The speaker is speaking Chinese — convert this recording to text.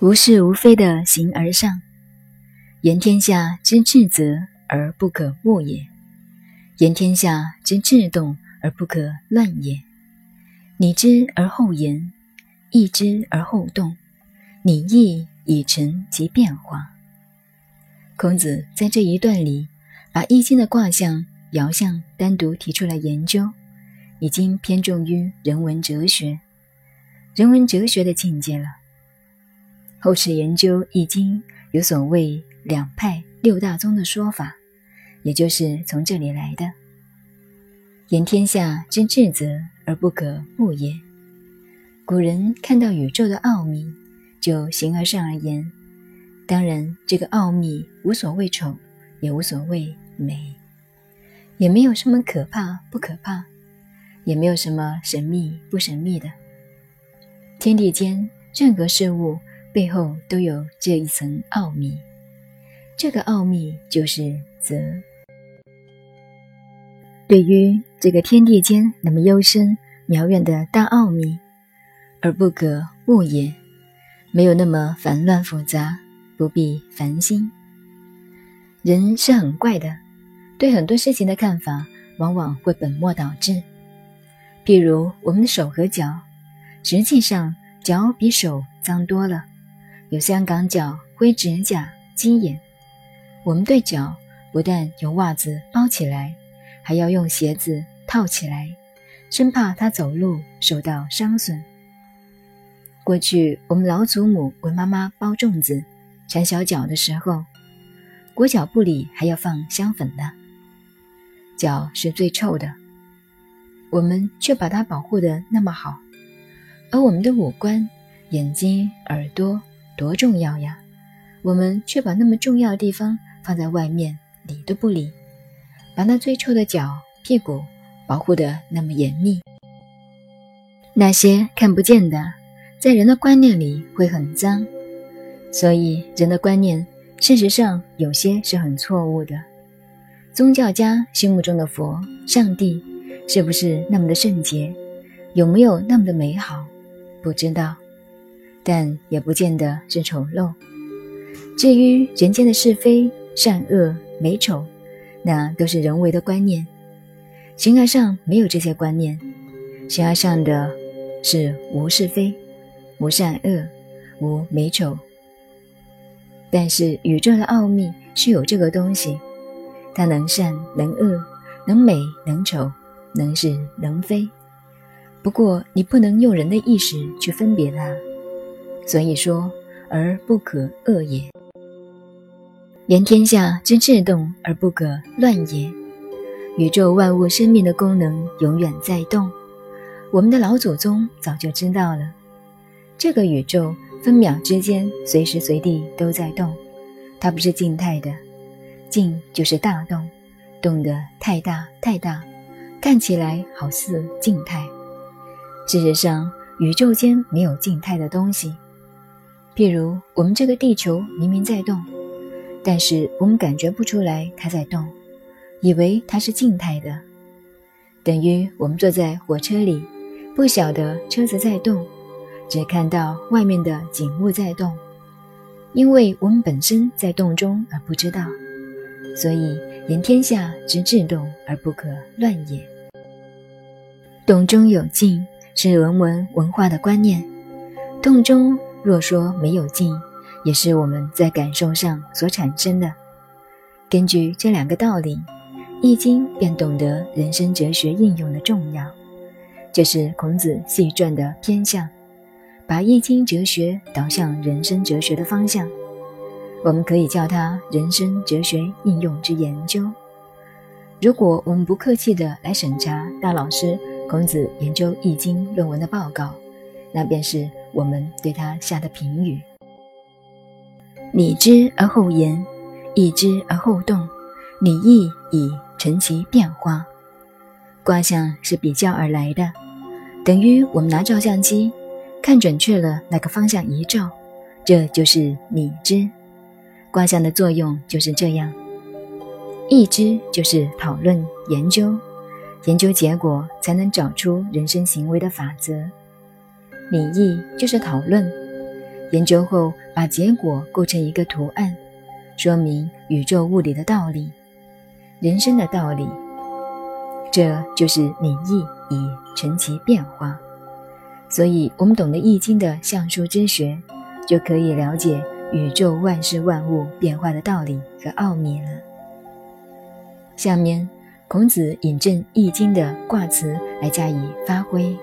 无是无非的形而上，言天下之至则而不可误也；言天下之至动而不可乱也。拟之而后言，意之而后动，拟意以成其变化。孔子在这一段里，把《易经》的卦象、爻象单独提出来研究，已经偏重于人文哲学、人文哲学的境界了。后世研究《易经》有所谓两派六大宗的说法，也就是从这里来的。言天下之至则而不可不也。古人看到宇宙的奥秘，就形而上而言。当然，这个奥秘无所谓丑，也无所谓美，也没有什么可怕不可怕，也没有什么神秘不神秘的。天地间任何事物。背后都有这一层奥秘，这个奥秘就是泽。对于这个天地间那么幽深渺远的大奥秘，而不可悟也，没有那么烦乱复杂，不必烦心。人是很怪的，对很多事情的看法往往会本末倒置。譬如我们的手和脚，实际上脚比手脏多了。有香港脚、灰指甲、鸡眼，我们对脚不但用袜子包起来，还要用鞋子套起来，生怕它走路受到伤损。过去我们老祖母为妈妈包粽子、缠小脚的时候，裹脚布里还要放香粉呢。脚是最臭的，我们却把它保护的那么好，而我们的五官、眼睛、耳朵。多重要呀！我们却把那么重要的地方放在外面，理都不理，把那最臭的脚、屁股保护得那么严密。那些看不见的，在人的观念里会很脏，所以人的观念事实上有些是很错误的。宗教家心目中的佛、上帝，是不是那么的圣洁？有没有那么的美好？不知道。但也不见得是丑陋。至于人间的是非、善恶、美丑，那都是人为的观念。形而上没有这些观念，形而上的是无是非、无善恶、无美丑。但是宇宙的奥秘是有这个东西，它能善能恶，能美能丑，能是能非。不过你不能用人的意识去分别它。所以说，而不可恶也。言天下之至动而不可乱也。宇宙万物生命的功能永远在动。我们的老祖宗早就知道了，这个宇宙分秒之间随时随地都在动，它不是静态的，静就是大动，动得太大太大，看起来好似静态。事实上，宇宙间没有静态的东西。譬如我们这个地球明明在动，但是我们感觉不出来它在动，以为它是静态的，等于我们坐在火车里，不晓得车子在动，只看到外面的景物在动，因为我们本身在动中而不知道，所以言天下之至动而不可乱也。动中有静是人文文化的观念，动中。若说没有尽，也是我们在感受上所产生的。根据这两个道理，《易经》便懂得人生哲学应用的重要。这是孔子细传的偏向，把《易经》哲学导向人生哲学的方向。我们可以叫它人生哲学应用之研究。如果我们不客气地来审查大老师孔子研究《易经》论文的报告，那便是。我们对他下的评语：拟之而后言，意之而后动，拟意以成其变化。卦象是比较而来的，等于我们拿照相机看准确了哪个方向一照，这就是拟之。卦象的作用就是这样。意之就是讨论研究，研究结果才能找出人生行为的法则。拟议就是讨论，研究后把结果构成一个图案，说明宇宙物理的道理、人生的道理。这就是理义以成其变化。所以，我们懂得《易经》的象数之学，就可以了解宇宙万事万物变化的道理和奥秘了。下面，孔子引证《易经》的卦辞来加以发挥。